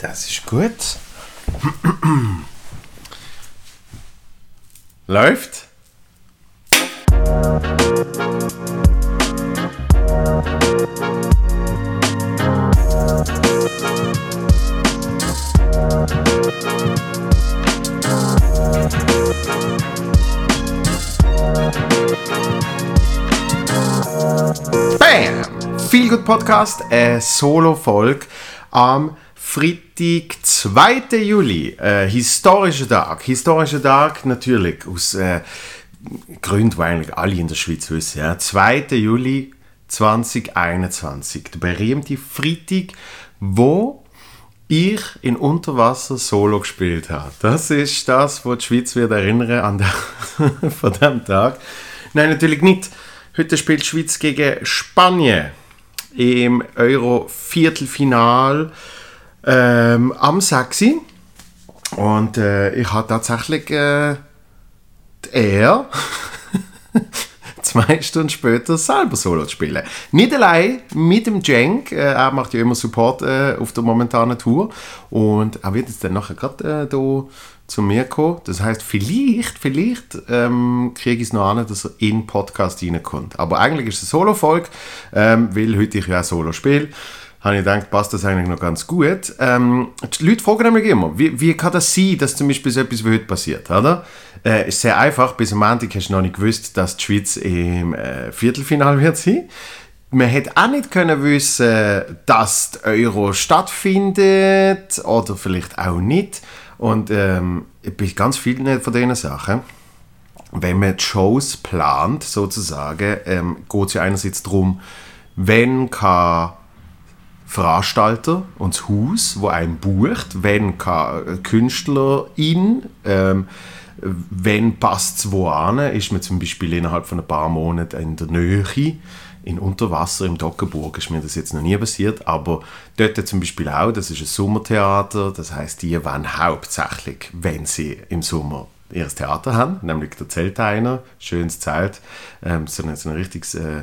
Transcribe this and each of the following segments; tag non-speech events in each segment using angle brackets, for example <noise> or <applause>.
Das ist gut. <clears throat> Läuft. Bam! Viel gut Podcast, eine Solo-Folge am Freitag, 2. Juli. Äh, historischer Tag. Historischer Tag natürlich aus äh, Gründen, die eigentlich alle in der Schweiz wissen. Ja. 2. Juli 2021. Der berühmte Freitag, wo ich in Unterwasser Solo gespielt habe. Das ist das, was die Schweiz wird erinnern an der, <laughs> von diesem Tag. Nein, natürlich nicht. Heute spielt die Schweiz gegen Spanien im Euro-Viertelfinal ähm, am 6. Und äh, ich habe tatsächlich äh, die Ehre, <laughs> zwei Stunden später selber Solo zu spielen. Nicht allein, mit dem Cenk. Äh, er macht ja immer Support äh, auf der momentanen Tour. Und er wird jetzt dann nachher gerade äh, hier zu mir kommen. Das heißt, vielleicht, vielleicht ähm, kriege ich es noch an, dass er in den Podcast reinkommt. Aber eigentlich ist es eine Solo-Folge, ähm, weil heute ich ja Solo spiele habe ich gedacht, passt das eigentlich noch ganz gut. Ähm, die Leute fragen nämlich immer, wie, wie kann das sein, dass zum Beispiel so etwas wie heute passiert, oder? Äh, ist sehr einfach, bis am Montag hast du noch nicht gewusst, dass die Schweiz im äh, Viertelfinale wird sein. Man hätte auch nicht können wissen, dass die Euro stattfindet oder vielleicht auch nicht. Und ähm, bei ganz vielen von diesen Sachen, wenn man die Shows plant, sozusagen, ähm, geht es ja einerseits darum, wenn kann Veranstalter und das Haus, wo einen bucht, wenn kann Künstlerin, ähm, wenn passt es wo an, ist man zum Beispiel innerhalb von ein paar Monaten in der Nähe, in Unterwasser im Dockenburg ist mir das jetzt noch nie passiert, aber dort zum Beispiel auch, das ist ein Sommertheater, das heißt, die wollen hauptsächlich, wenn sie im Sommer ihr Theater haben, nämlich der Zelteiner, schönes Zelt, ähm, so, ein, so ein richtiges äh,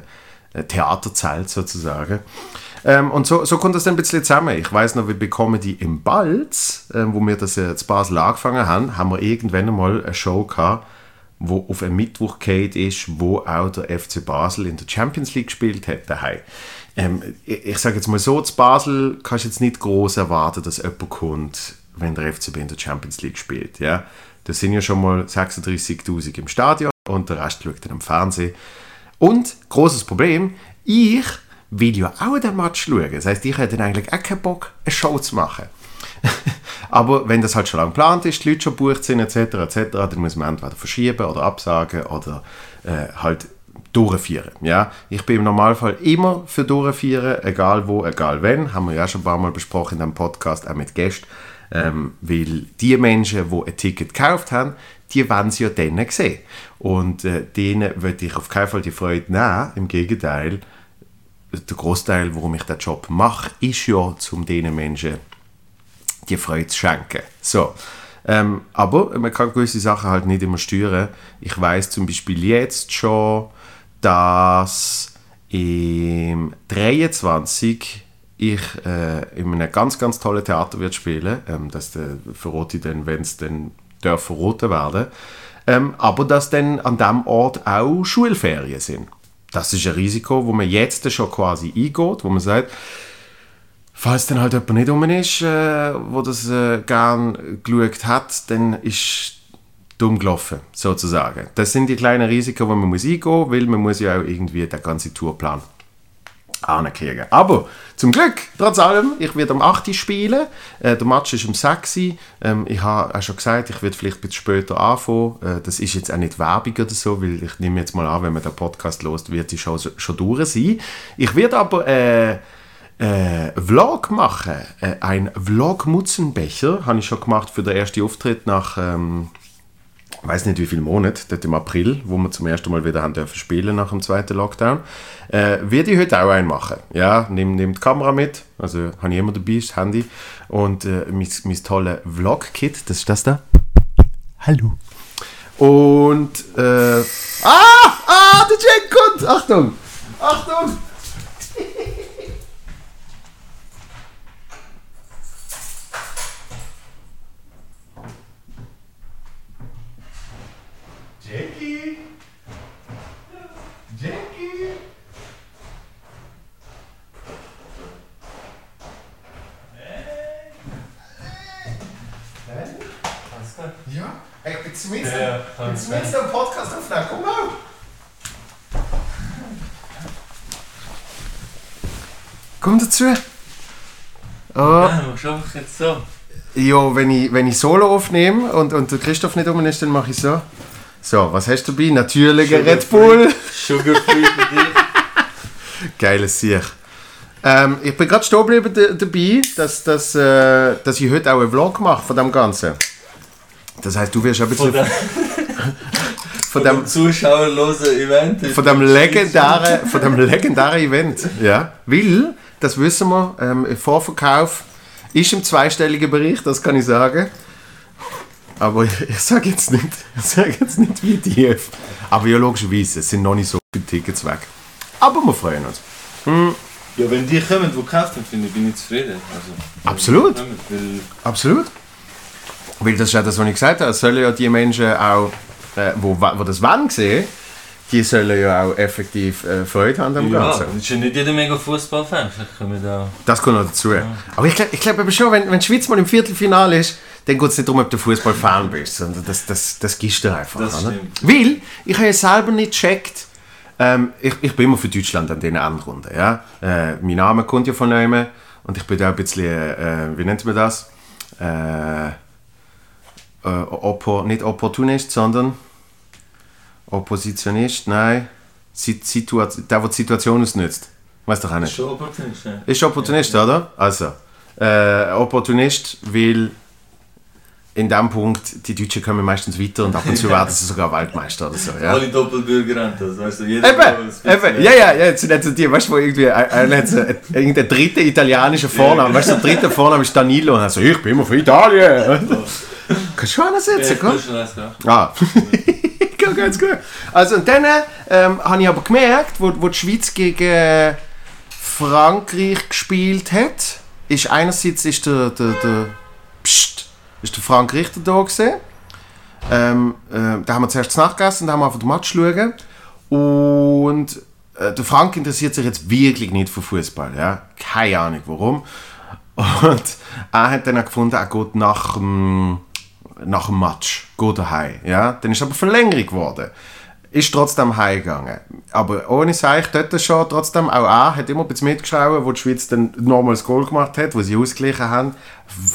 Theaterzelt sozusagen. Ähm, und so, so kommt das dann ein bisschen zusammen. Ich weiß noch, wir bekommen die im Balz, äh, wo wir das jetzt Basel angefangen haben, haben wir irgendwann einmal eine Show gehabt, wo auf einen Mittwoch geht ist, wo auch der FC Basel in der Champions League gespielt hat daheim. Ähm, ich, ich sage jetzt mal so, zu Basel kannst du jetzt nicht groß erwarten, dass jemand kommt, wenn der FCB in der Champions League spielt. Ja? Das sind ja schon mal 36'000 im Stadion und der Rest schaut dann am Fernsehen. Und, großes Problem, ich will ja auch den Match schauen. Das heißt, ich hätte eigentlich auch keinen Bock, eine Show zu machen. <laughs> Aber wenn das halt schon lange geplant ist, die Leute schon gebucht sind, etc., etc., dann muss man entweder verschieben oder absagen oder äh, halt durchführen. Ja? Ich bin im Normalfall immer für durchführen, egal wo, egal wenn. Haben wir ja schon ein paar Mal besprochen in diesem Podcast, auch mit Gästen. Ähm, weil die Menschen, die ein Ticket gekauft haben, die wollen sie ja dann sehen. Und äh, denen würde ich auf keinen Fall die Freude nehmen. Im Gegenteil, der Großteil, warum ich den Job mache, ist ja, um diesen Menschen die Freude zu schenken. So. Ähm, aber man kann gewisse Sachen halt nicht immer steuern. Ich weiß zum Beispiel jetzt schon, dass im 23 ich äh, in einem ganz, ganz tollen Theater wird spielen. Ähm, das äh, verrate ich dann, wenn es dann darf verroten werden. Ähm, aber dass dann an diesem Ort auch Schulferien sind das ist ein Risiko, wo man jetzt schon quasi eingeht, wo man sagt, falls dann halt jemand nicht um ist, äh, wo das äh, gern geschaut hat, dann ist dumm gelaufen, sozusagen. Das sind die kleinen Risiken, die man muss eingehen weil man muss ja auch irgendwie den ganzen Tourplan ankriegen. Aber zum Glück, trotz allem, ich werde am 8. spielen. Äh, der Match ist um 6. Ähm, ich habe auch schon gesagt, ich werde vielleicht ein bisschen später anfangen. Äh, das ist jetzt auch nicht Werbung oder so, weil ich nehme jetzt mal an, wenn man den Podcast lost, wird die schon, schon durch sein. Ich werde aber äh, äh, Vlog machen. Äh, ein Vlog-Mutzenbecher habe ich schon gemacht für den ersten Auftritt nach... Ähm, weiß nicht wie viele Monate, dort im April, wo wir zum ersten Mal wieder haben dürfen spielen nach dem zweiten Lockdown, äh, werde ich heute auch einen machen. Ja, nehme nehm die Kamera mit, also habe ich immer dabei, das Handy und äh, mein, mein tolles Vlog-Kit, das ist das da. Hallo. Und, äh, ah, ah, der Jack kommt, Achtung, Achtung. Ja, ich bin zumindest Ja, zumindest einen Podcast aufnehmen. Komm mal. Komm dazu. Oh. Ja, du machst einfach jetzt so. Ja, wenn ich, wenn ich Solo aufnehme und, und der Christoph nicht um ist, dann mache ich so. So, was hast du dabei? Natürlicher Sugar Red Bull. Sugarfree für dich. <laughs> Geiles Sieg. Ähm, ich bin gerade stehen geblieben dabei, dass, dass, äh, dass ich heute auch einen Vlog mache von dem Ganzen. Das heißt, du wirst ein bisschen Von <laughs> dem, von dem, zuschauerlosen Event. von dem legendären, von dem legendären Event. Ja. Weil, das wissen wir, ähm, Vorverkauf ist im zweistelligen Bereich, das kann ich sagen. Aber <laughs> ich, ich sage jetzt nicht, ich sage jetzt nicht wie tief. Aber ja, logischerweise, es sind noch nicht so viele Tickets weg. Aber wir freuen uns. Ja, wenn die kommen, die gekauft haben, finde ich, bin ich zufrieden. Also, Absolut. kommen, Absolut. Weil das ist ja das, was ich gesagt habe. Es sollen ja die Menschen auch, äh, wo, wo das wann sehen, die sollen ja auch effektiv äh, Freude haben am ja, Ganzen. es ist ja nicht jeder mega Fußballfan. Das kommt noch dazu. Aber ich glaube ich glaub eben schon, wenn, wenn die Schweiz mal im Viertelfinale ist, dann geht es nicht darum, ob du Fußballfan bist, sondern das, das, das gibst du einfach. Das oder? stimmt. Weil, ich habe ja selber nicht gecheckt, ähm, ich, ich bin immer für Deutschland an diesen Endrunden. Ja? Äh, mein Name kommt ja von neuem und ich bin da ein bisschen, äh, wie nennt man das? Äh, äh, Oppo, nicht Opportunist, sondern Oppositionist, nein, Sit- Situa der, der die Situation ausnutzt. Weiß doch auch Das ist nicht. schon opportunistisch. ja. Ist Opportunist, oder? Also, äh, Opportunist, weil in dem Punkt die Deutschen kommen meistens weiter und ab und zu werden sie sogar Weltmeister oder so. Ja? Alle Doppelbürger haben das, weißt du? Jeder Eben, eben, ja, ja, ja, jetzt sind jetzt die, weißt du, wo irgendwie, einer hat so ein- irgendein dritter italienischer Vorname, weißt du, der dritte Vorname ist Danilo und er so, ich bin immer für Italien. <laughs> Kannst du schon Ja, sitzen, ich muss schon alles klar. Ah, <laughs> ganz gut. Also, und dann ähm, habe ich aber gemerkt, wo, wo die Schweiz gegen Frankreich gespielt hat, ist einerseits ist der, der, der, Psst, ist der Frank Richter da gewesen. Ähm, äh, da haben wir zuerst nachgegessen, da haben wir einfach den Match schauen. Und äh, der Frank interessiert sich jetzt wirklich nicht für Fußball. Ja? Keine Ahnung warum. Und er hat dann auch gefunden, er geht nach dem, nach dem Match, geht er heim. Ja? Dann ist aber Verlängerung geworden. Ist trotzdem heimgegangen. Aber ohne Seich dort schon, trotzdem, auch er hat immer ein bisschen mitgeschaut, wo die Schweiz dann nochmal das Goal gemacht hat, wo sie ausgeglichen haben.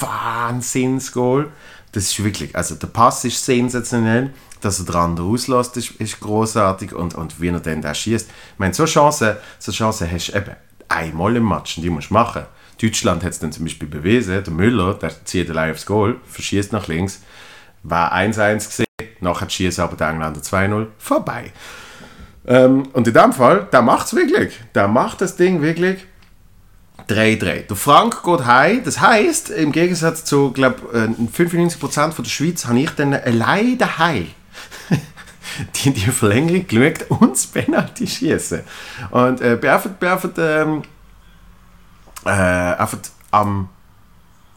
Wahnsinnsgoal. Das ist wirklich, also der Pass ist sensationell, dass er den anderen auslässt, ist, ist großartig und, und wie er dann da schießt. Ich meine, so Chancen, so Chancen hast du eben einmal im Match und die musst du machen. Deutschland hat es dann zum Beispiel bewiesen, der Müller, der zieht allein aufs Goal, verschießt nach links, war 1-1 gesehen, nachher schießt aber der Engländer 2-0, vorbei. Ähm, und in dem Fall, der macht es wirklich. Der macht das Ding wirklich 3-3. Der Frank geht heim. Das heisst, im Gegensatz zu, glaube 95% von der Schweiz, habe ich dann allein daheim <laughs> die, die Verlängerung geschaut und das Penalty schießen. Und äh, bin einfach, ähm, äh, einfach am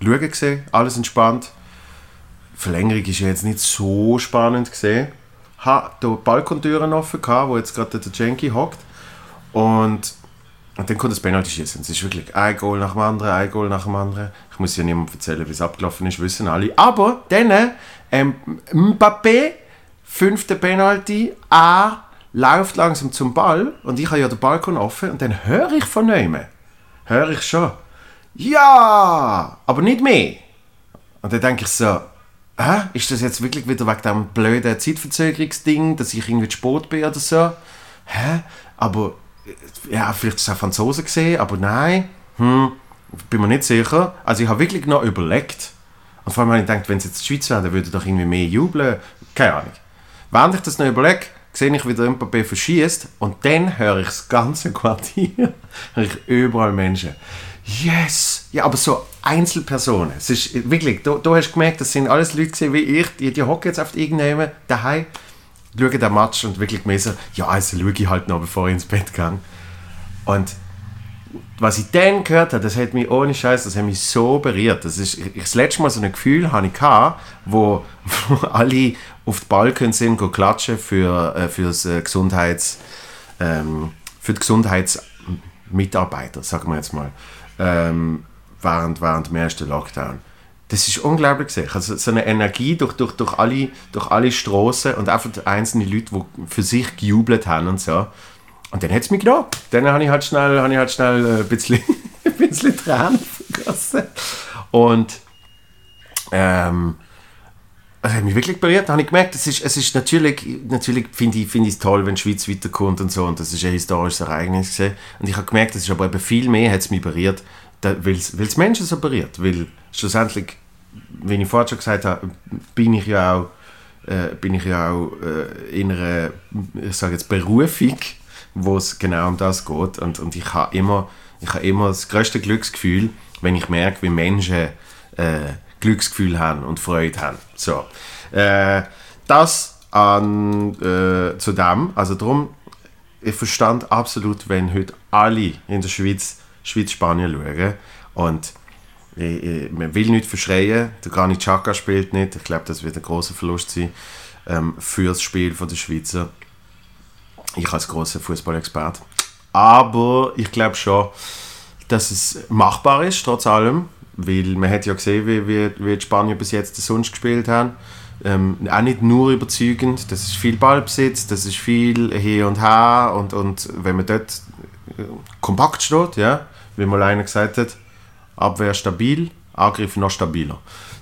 Schauen gesehen, alles entspannt. Verlängerung ist ja jetzt nicht so spannend gesehen. Ha, da Balkontüren offen gehabt, wo jetzt gerade der Jenky hockt. Und, und dann kommt das Penalty schießen. Es ist wirklich ein Goal nach dem anderen, ein Goal nach dem anderen. Ich muss ja niemandem erzählen, wie es abgelaufen ist, wissen alle. Aber dann, ähm, Mbappé, fünfte Penalty, er läuft langsam zum Ball und ich habe ja den Balkon offen und dann höre ich von neuem, höre ich schon, ja, aber nicht mehr. Und dann denke ich so, hä, ist das jetzt wirklich wieder wegen dem blöden Zeitverzögerungsding, dass ich irgendwie zu spät bin oder so? Hä? Aber, äh, ja, vielleicht ist es auch Franzosen gesehen, aber nein, hm, bin mir nicht sicher. Also ich habe wirklich noch überlegt. Und vor allem habe ich gedacht, wenn es jetzt die Schweiz wäre, dann würde ich doch irgendwie mehr jubeln. Keine Ahnung. Während ich das noch überlege, sehe ich, wie der Mbappé verschießt und dann höre ich das ganze Quartier, <laughs> höre ich überall Menschen. Yes! Ja, aber so Einzelpersonen. Es ist wirklich, da, da hast du gemerkt, das sind alles Leute gewesen, wie ich, die, die hocken jetzt auf irgendjemandem daheim, schauen den Match und wirklich so, ja, also schaue ich halt noch, bevor ich ins Bett gehe. Und was ich dann gehört habe, das hat mich ohne Scheiß, das hat mich so berührt. Das ist ich, das letzte Mal so ein Gefühl hatte ich gehabt, wo, <laughs> wo alle auf die Balken sind, go klatschen für, äh, für das äh, Gesundheits, ähm, für die Gesundheitsmitarbeiter, sagen wir jetzt mal, ähm, während, während dem ersten Lockdown. das ist unglaublich gesehen. Also so eine Energie durch, durch, durch alle, durch alle Straßen und einfach einzelne Leute, die für sich gejubelt haben und so. Und dann hat es mich genommen. Dann habe ich halt schnell, habe ich halt schnell äh, ein bisschen, <laughs> ein bisschen Tränen vergossen. Und ähm, das hat mich wirklich berührt. Da habe ich gemerkt, es ist, es ist natürlich, natürlich finde ich, find toll, wenn die Schweiz weiterkommt und so. Und das ist ein historisches Ereignis gewesen. Und ich habe gemerkt, es ist aber eben viel mehr, hat es mich berührt, weil es Menschen so berührt. Weil schlussendlich, wie ich vorhin schon gesagt habe, bin ich ja auch, äh, bin ich ja auch äh, in einer, ich sage jetzt, Berufung, wo es genau um das geht. Und, und ich habe immer, ich immer das größte Glücksgefühl, wenn ich merke, wie Menschen äh, Glücksgefühl haben und Freude haben. So. Äh, das an, äh, zu dem, also darum, ich verstand absolut, wenn heute alle in der Schweiz Schweiz-Spanien schauen und ich, ich, man will nicht verschreien, der Granit Xhaka spielt nicht, ich glaube, das wird ein großer Verlust sein ähm, für das Spiel von der Schweizer. Ich als großer Fußballexperte. Aber ich glaube schon, dass es machbar ist, trotz allem. Weil man hat ja gesehen, wie, wie, wie die Spanier bis jetzt sonst gespielt haben. Ähm, auch nicht nur überzeugend, das ist viel Ballbesitz, das ist viel hier und her und, und wenn man dort äh, kompakt steht, ja, wie mal einer gesagt hat, Abwehr stabil, Angriff noch stabiler.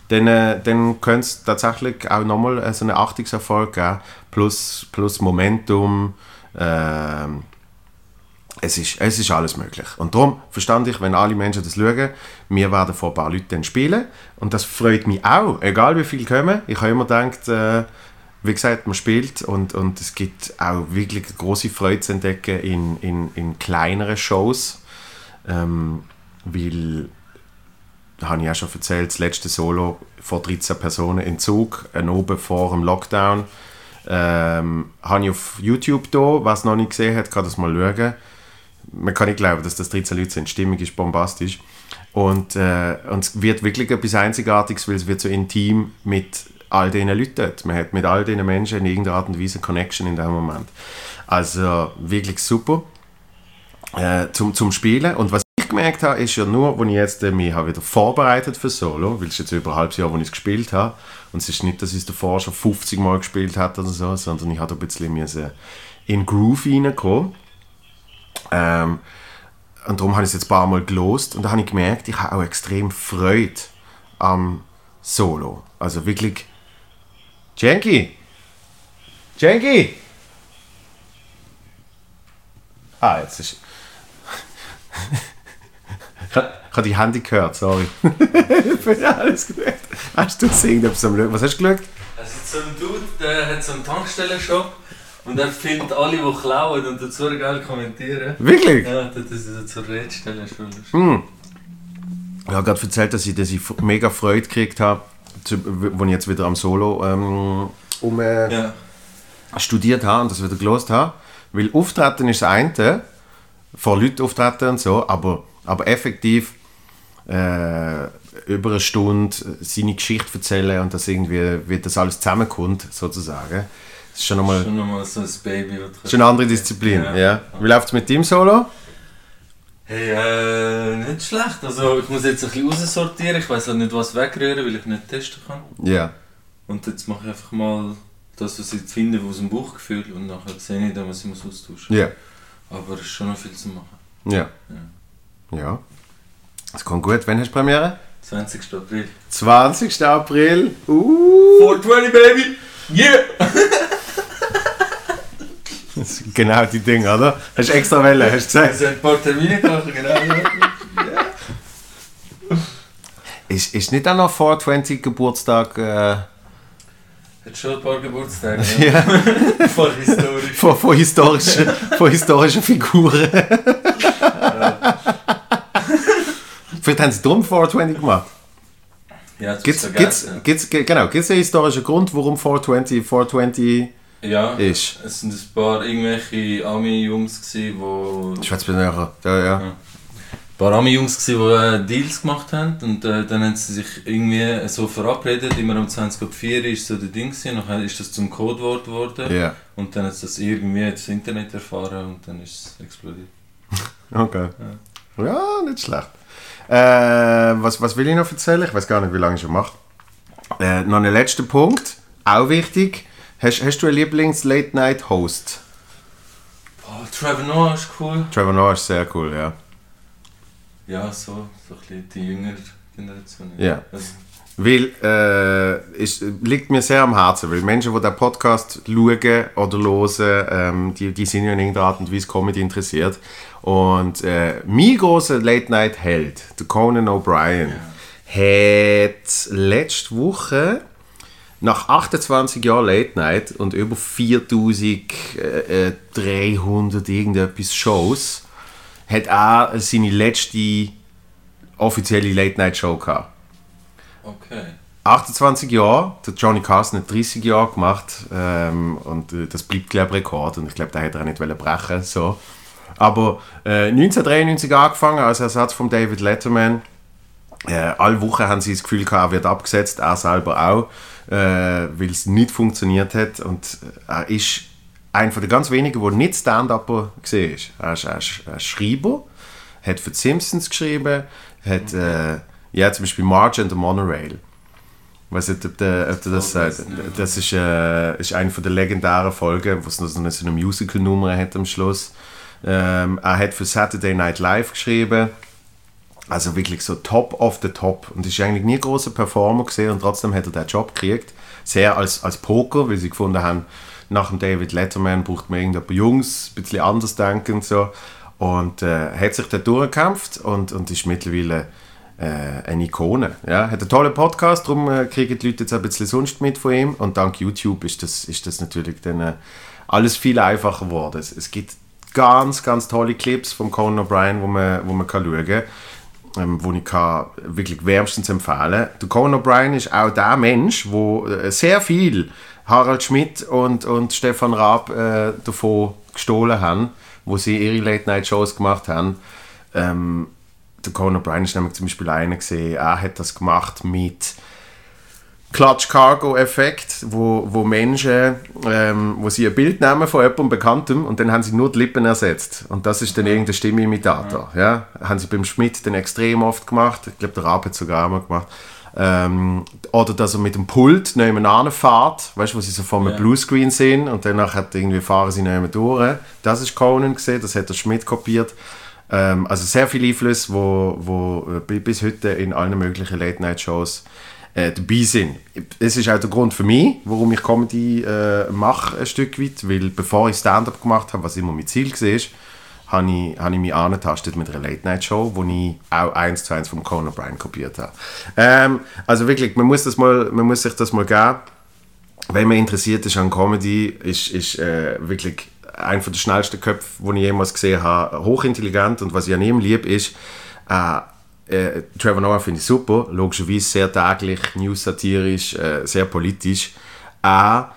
Dann, äh, dann könnte es tatsächlich auch nochmal so einen Achtungserfolg geben, plus, plus Momentum, äh, es ist, es ist alles möglich. Und darum verstand ich, wenn alle Menschen das schauen, wir werden vor ein paar Leuten dann spielen. Und das freut mich auch, egal wie viele kommen. Ich habe immer gedacht, äh, wie gesagt, man spielt und, und es gibt auch wirklich große Freude zu entdecken in, in, in kleineren Shows. Ähm, weil, habe ich auch schon erzählt, das letzte Solo vor 13 Personen in Zug, ein oben vor dem Lockdown. Ähm, habe ich auf YouTube da, was noch nicht gesehen hat, kann das mal schauen man kann nicht glauben, dass das 13 Leute sind. Die Stimmung ist bombastisch. Und, äh, und es wird wirklich etwas Einzigartiges, weil es wird so intim mit all diesen Leuten dort. Man hat mit all diesen Menschen in irgendeiner Art und Weise Connection in dem Moment. Also wirklich super äh, zum, zum Spielen. Und was gemerkt habe, ist ja nur, als ich jetzt äh, mich habe wieder vorbereitet für Solo, weil es jetzt über ein halbes Jahr, wo ich es gespielt habe. Und es ist nicht, dass ich es davor schon 50 Mal gespielt habe oder so, sondern ich habe ein bisschen in Groove reinkommen ähm, und darum habe ich es jetzt ein paar Mal gelost und da habe ich gemerkt, ich habe auch extrem Freude am Solo. Also wirklich, Jenki! Jenki! Ah, jetzt ist... <laughs> ich habe die Handy gehört, sorry. <laughs> alles gut. Hast du gesehen, Was hast du geschaut? Also so ein Dude, der hat so einen Tankstellenshop und er findet alle, die klauen und dazu geil kommentieren. Wirklich? Ja, das ist so zur Rede stellen. Hm. Ich habe gerade erzählt, dass ich, dass ich mega Freude gekriegt habe, als ich jetzt wieder am Solo ähm, um, äh, ja. studiert habe und das wieder gelost habe. Weil Auftreten ist das eine, vor Leuten auftreten und so, aber, aber effektiv äh, über eine Stunde seine Geschichte erzählen und dass irgendwie wie das alles zusammenkommt, sozusagen das ist schon nochmal. Schon nochmal so ein Baby. Schon eine andere Disziplin, ja. ja. Wie läuft es mit dem Solo? Hey, äh, nicht schlecht. Also ich muss jetzt ein bisschen raussortieren. Ich weiß auch nicht, was wegrühren, weil ich nicht testen kann. Ja. Und jetzt mache ich einfach mal das, was ich finde, aus dem Bauchgefühl und nachher sehe ich dann, was ich muss austauschen Ja. Aber es ist schon noch viel zu machen. Ja. Ja. Ja. Das kommt gut. Wann hast du Premiere? 20. April. 20. April? Uh! 420, Baby! Yeah! Das sind genau die Dinge, oder? Hast du extra Welle, hast du gesagt? Also ein paar Termine gemacht, genau. ja. Ist, ist nicht auch noch 420 Geburtstag? Äh... Hat schon ein paar Geburtstage. <laughs> Ja. von historischen. Von, von, historischen, von historischen Figuren. Vielleicht haben sie darum 420 gemacht. Ja, gibt's, gibt's, ja. gibt's, genau, gibt es einen historischen Grund, warum 420 420 ja, ist? es sind ein paar irgendwelche Ami-Jungs, die... Schweiz bin ja, ja. ja. Ein paar Ami-Jungs, die äh, Deals gemacht haben und äh, dann haben sie sich irgendwie so verabredet, immer um 20.04 ist so der Ding gewesen, nachher ist das zum Codewort geworden yeah. und dann hat das irgendwie das Internet erfahren und dann ist es explodiert. <laughs> okay. Ja. ja, nicht schlecht. Äh, was, was will ich noch erzählen? Ich weiß gar nicht, wie lange ich schon mache. Äh, noch ein letzter Punkt, auch wichtig. Hast, hast du einen Lieblings-Late-Night-Host? Oh, Trevor Noah ist cool. Trevor Noah ist sehr cool, ja. Ja, so, so ein bisschen die jüngere Generation. Ja. Also, Weil, äh, ist, liegt mir sehr am Herzen, weil Menschen, die den Podcast schauen oder hören, ähm, die, die sind ja in irgendeiner Art und Weise Comedy interessiert. Und äh, mein großer Late-Night-Held, der Conan O'Brien, hat letzte Woche nach 28 Jahren Late Night und über 4300 irgendetwas Shows, hat er seine letzte offizielle Late Night Show gehabt. Okay. 28 Jahre, der Johnny Carson hat 30 Jahre gemacht ähm, und äh, das bleibt glaube ich Rekord und ich glaube, da hätte er nicht brechen so. Aber äh, 1993 angefangen als Ersatz von David Letterman. Äh, alle Wochen haben sie das Gefühl gehabt, er wird abgesetzt, er selber auch, äh, weil es nicht funktioniert hat und äh, er ist einer der ganz wenigen, der nicht Stand-Upper ist. Er ist, ist Schreiber, hat für die Simpsons geschrieben, hat äh, ja, zum Beispiel Marge and the Monorail. Ich weiß nicht, ob du, ob du das sagst. das nicht. Das ist, äh, ist eine von der legendären Folgen, wo es noch so eine, so eine Musical-Nummer hat am Schluss. Ähm, er hat für Saturday Night Live geschrieben. Also wirklich so top of the top. Und ist eigentlich nie ein großer Performer gesehen und trotzdem hat er den Job gekriegt. Sehr als, als Poker, weil sie gefunden haben, nach dem David Letterman braucht man irgendjemand Jungs, ein bisschen anders denken und so. Und äh, hat sich da durchgekämpft und, und ist mittlerweile äh, eine Ikone. Ja, hat einen tollen Podcast, darum äh, kriegen die Leute jetzt ein bisschen sonst mit von ihm. Und dank YouTube ist das, ist das natürlich dann äh, alles viel einfacher geworden. Es, gibt ganz, ganz tolle Clips von Conan O'Brien, wo man, wo man kann schauen kann ähm, wo ich kann wirklich wärmstens empfehlen Der Conan O'Brien ist auch der Mensch, wo äh, sehr viel Harald Schmidt und, und Stefan Raab äh, davon gestohlen haben, wo sie ihre Late-Night-Shows gemacht haben. Ähm, der Conan O'Brien ist nämlich zum Beispiel einer gesehen, er hat das gemacht mit Clutch-Cargo-Effekt, wo, wo Menschen, ähm, wo sie ein Bild nehmen von jemandem Bekanntem und dann haben sie nur die Lippen ersetzt. Und das ist dann irgendein Stimmimitator. Ja. Haben sie beim Schmidt dann extrem oft gemacht. Ich glaube, der Raab hat es sogar einmal gemacht. Ähm, oder dass er mit dem Pult nebenan fährt, weißt du, wo sie so vor einem Ja. Bluescreen sehen und danach hat irgendwie fahren sie neben durch. Das ist Conan gesehen, das hat der Schmidt kopiert. Ähm, also sehr viele Einflüsse, wo, wo äh, bi- bis heute in allen möglichen Late-Night-Shows äh, dabei sind. Es ist auch der Grund für mich, warum ich Comedy äh, mache, ein Stück weit, weil bevor ich Stand-Up gemacht habe, was immer mein Ziel war, habe ich, habe ich mich angetastet mit einer Late-Night-Show, wo ich auch eins zu eins vom Conan O'Brien kopiert habe. Ähm, also wirklich, man muss, das mal, man muss sich das mal geben wenn man interessiert ist an Comedy, ist, ist äh, wirklich einer der schnellsten Köpfe, die ich jemals gesehen habe. Hochintelligent und was ich an ihm liebe, ist, äh, äh, Trevor Noah finde ich super, logischerweise sehr täglich, news-satirisch, äh, sehr politisch. Er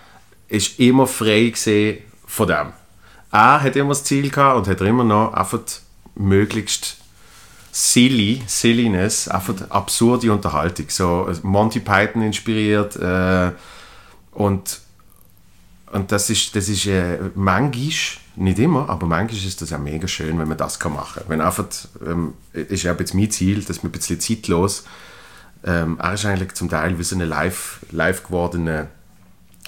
ist immer frei gesehen von dem. Er hat immer das Ziel gehabt und hat immer noch einfach möglichst silly, Silliness, einfach absurde Unterhaltung. So äh, Monty Python inspiriert äh, und, und das ist, das ist äh, manchmal, nicht immer, aber manchmal ist das ja mega schön, wenn man das kann machen kann. Wenn einfach, ähm, ist ja jetzt mein Ziel, dass man ein bisschen zeitlos, ähm, er ist eigentlich zum Teil wie so ein live, live gewordene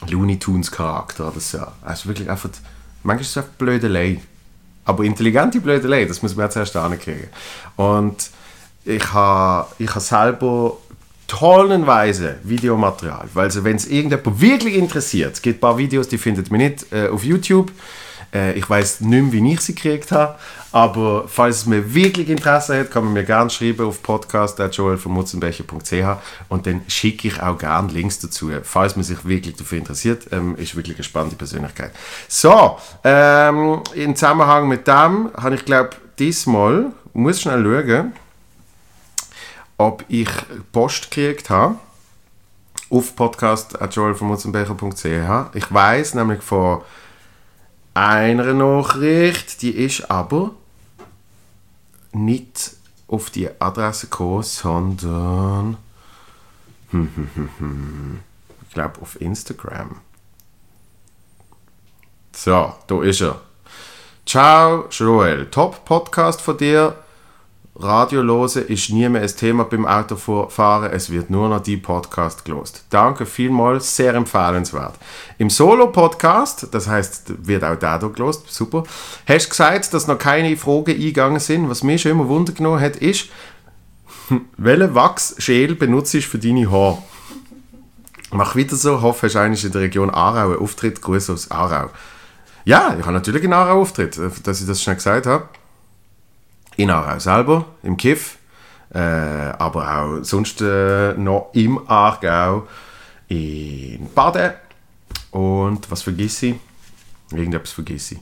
Looney Tunes Charakter oder so. Ist wirklich einfach, manchmal ist es einfach Blödelei. Aber intelligente Blödelei, das muss man jetzt erst ankriegen. Und ich habe ich ha selber tollenweise Videomaterial. Also, wenn es irgendjemand wirklich interessiert, es gibt ein paar Videos, die findet man nicht äh, auf YouTube. Äh, ich weiß nicht mehr, wie ich sie gekriegt habe. Aber falls es mir wirklich Interesse hat, kann man mir gerne schreiben auf podcast.joelvonmutzenbecher.ch und dann schicke ich auch gerne Links dazu, falls man sich wirklich dafür interessiert. Ähm, ist wirklich eine spannende Persönlichkeit. So, ähm, im Zusammenhang mit dem habe ich glaube diesmal, muss schnell schauen, ob ich Post gekriegt habe auf podcast.joelvonmutzenbecher.ch. Ich weiß nämlich von einer Nachricht, die ist aber nicht auf die Adresse gekommen, sondern ich glaube auf Instagram. So, da ist er. Ciao, Joel. Top Podcast von dir. Radio hören ist nie mehr ein Thema beim Autofahren. Es wird nur noch die Podcast gelost. Danke vielmals, sehr empfehlenswert. Im Solo-Podcast, das heißt, wird auch der hier gelost, super, hast du gesagt, dass noch keine Fragen eingegangen sind. Was mich schon immer Wunder genommen hat, ist, <laughs> welche Wachsschäl benutzt du für deine Haare? Mach wieder so, hoffe, hast eigentlich in der Region Aarau einen Auftritt. Grüße aus Aarau. Ja, ich habe natürlich in Aarau Auftritt, äh, dass ich das schnell gesagt habe. In Aarau selber, im Kiff, äh, aber auch sonst äh, noch im Aargau, in Baden und was vergesse ich? Irgendetwas vergesse ich.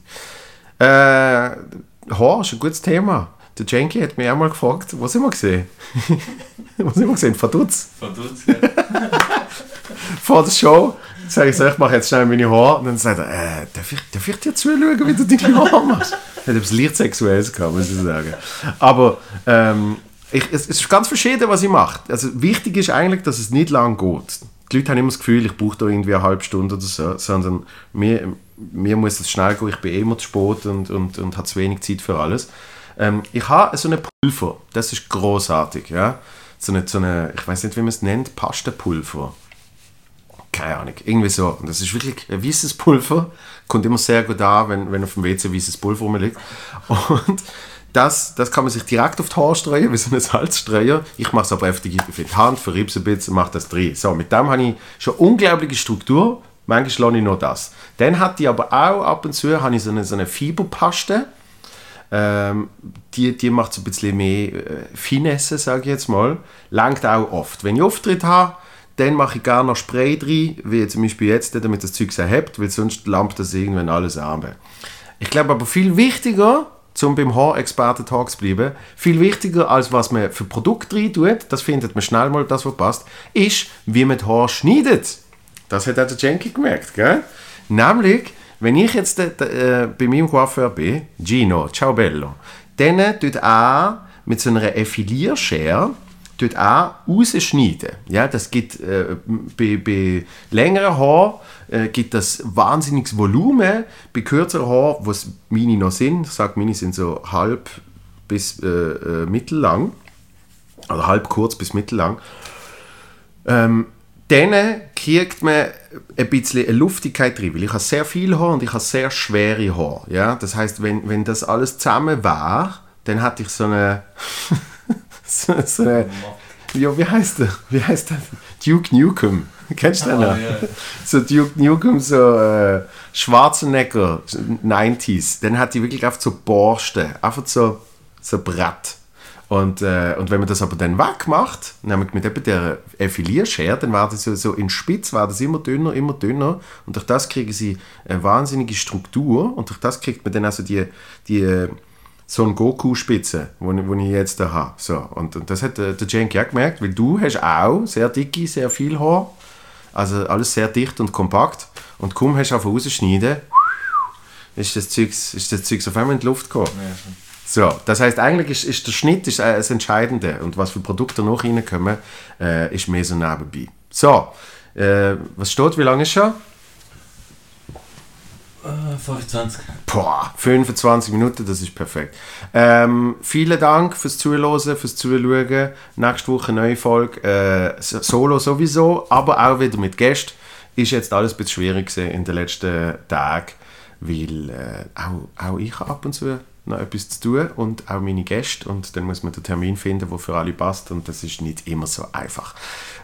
Äh, Haar ist ein gutes Thema. Der Jenky hat mich einmal gefragt, was sind wir gesehen? <laughs> was sind wir gesehen? Verdutz. Verdutzt, ja. <laughs> Vor der Show sage ich so, ich mache jetzt schnell meine Haare. Und dann sagt er, äh, darf, ich, darf ich dir zuschauen, wie du deine Haare machst? Hat etwas leicht Sexuelles gehabt, muss ich sagen. Aber ähm, ich, es, es ist ganz verschieden, was ich mache. Also wichtig ist eigentlich, dass es nicht lang geht. Die Leute haben immer das Gefühl, ich brauche da irgendwie eine halbe Stunde oder so, sondern mir, mir muss es schnell gehen, ich bin immer zu spät und, und, und habe zu wenig Zeit für alles. Ähm, ich habe so eine Pulver, das ist großartig, ja. So eine, so eine, ich weiß nicht, wie man es nennt, Pastapulver. Keine Ahnung, irgendwie so. Und das ist wirklich ein weißes Pulver, kommt immer sehr gut an, wenn, wenn auf dem WC weißes Pulver rumliegt. Und das, das kann man sich direkt auf die Haare streuen, wie so ein Salzstreuer. Ich mache es aber einfach für die Hand, verriebe es ein bisschen, mache das drin. So, mit dem habe ich schon unglaubliche Struktur. Manchmal lasse ich nur das. Dann hatte ich aber auch ab und zu habe ich so eine, so eine Fiberpaste. Ähm, die, die macht so ein bisschen mehr äh, Finesse, sage ich jetzt mal. Langt auch oft. Wenn ich Auftritt habe, dann mache ich gerne noch Spray drin, wie zum Beispiel jetzt, damit das Zeug erhebt, weil sonst lampt das irgendwann alles an. Ich glaube aber viel wichtiger, zum beim Haarexperten Talks zu bleiben, viel wichtiger als was man für Produkte rein tut, das findet man schnell mal, das was passt, ist, wie man die Haare schneidet. Das hat auch der Jenky gemerkt, gell? Nämlich, wenn ich jetzt äh, bei meinem Coiffeur bin, Gino, ciao bello, dann tut er mit so einer Effilierschere tut auch rausschneiden. Ja, das gibt äh, bei, bei längeren Haaren äh, gibt das wahnsinniges Volumen. Bei kürzeren Haaren, was meine noch sind, ich sage meine sind so halb bis äh, äh, mittellang, oder halb kurz bis mittellang, ähm, dann kriegt man ein bisschen eine Luftigkeit drin, weil ich habe sehr viel Haar und ich habe sehr schwere Haare. Ja? Das heißt, wenn, wenn das alles zusammen war, dann hatte ich so eine <laughs> so, so eine, ja, wie heißt der? Wie heißt der? Duke Nukem. Kennst du den noch? Ah, ja. <laughs> So Duke Nukem, so äh, Schwarzenegger, 90s. Dann hat die wirklich einfach so Borste, einfach so, so Brett. Und, äh, und wenn man das aber dann wegmacht, nämlich mit eben der Effilierschere, dann war das so, so in Spitz, war das immer dünner, immer dünner. Und durch das kriegen sie eine wahnsinnige Struktur und durch das kriegt man dann also die, die so eine Goku-Spitze, wo, ich- wo ich jetzt da habe. So, und, und das hat äh, der Jenki auch gemerkt, weil du hast auch sehr dicke, sehr viel Haar. Also alles sehr dicht und kompakt. Und kaum hast du einfach rausschneiden, ist das Zeug, ist das Zeug auf einmal in die Luft gekommen. Ja. So, das heißt eigentlich ist, ist der Schnitt ist, äh, das Entscheidende und was für Produkte noch reinkommen, äh, ist mehr so nebenbei. So, äh, was steht, wie lange ist schon? Äh, 25. Boah, 25 Minuten, das ist perfekt. Ähm, vielen Dank fürs Zuhören, fürs Zuschauen. Nächste Woche neue Folge. Äh, so- Solo sowieso, aber auch wieder mit Gästen. Ist jetzt alles ein bisschen schwierig in den letzten Tagen, weil äh, auch, auch ich ab und zu noch etwas zu tun und auch meine Gäste und dann muss man den Termin finden, der für alle passt und das ist nicht immer so einfach.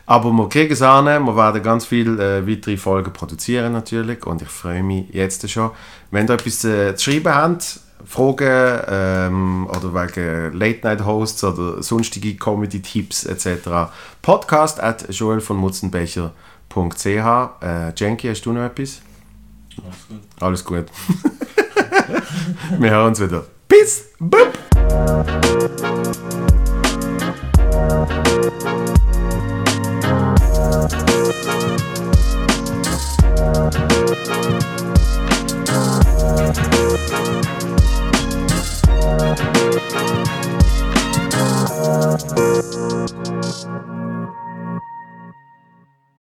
Aber wir kriegen es an, wir werden ganz viele äh, weitere Folgen produzieren natürlich und ich freue mich jetzt schon. Wenn ihr etwas äh, zu schreiben habt, Fragen ähm, oder wegen Late-Night-Hosts oder sonstige Comedy-Tipps etc. Podcast at joel von Mutzenbecher.ch äh, Jenky, hast du noch etwas? Alles gut. Alles gut. <laughs> Wir hören uns wieder. Bis. Bup.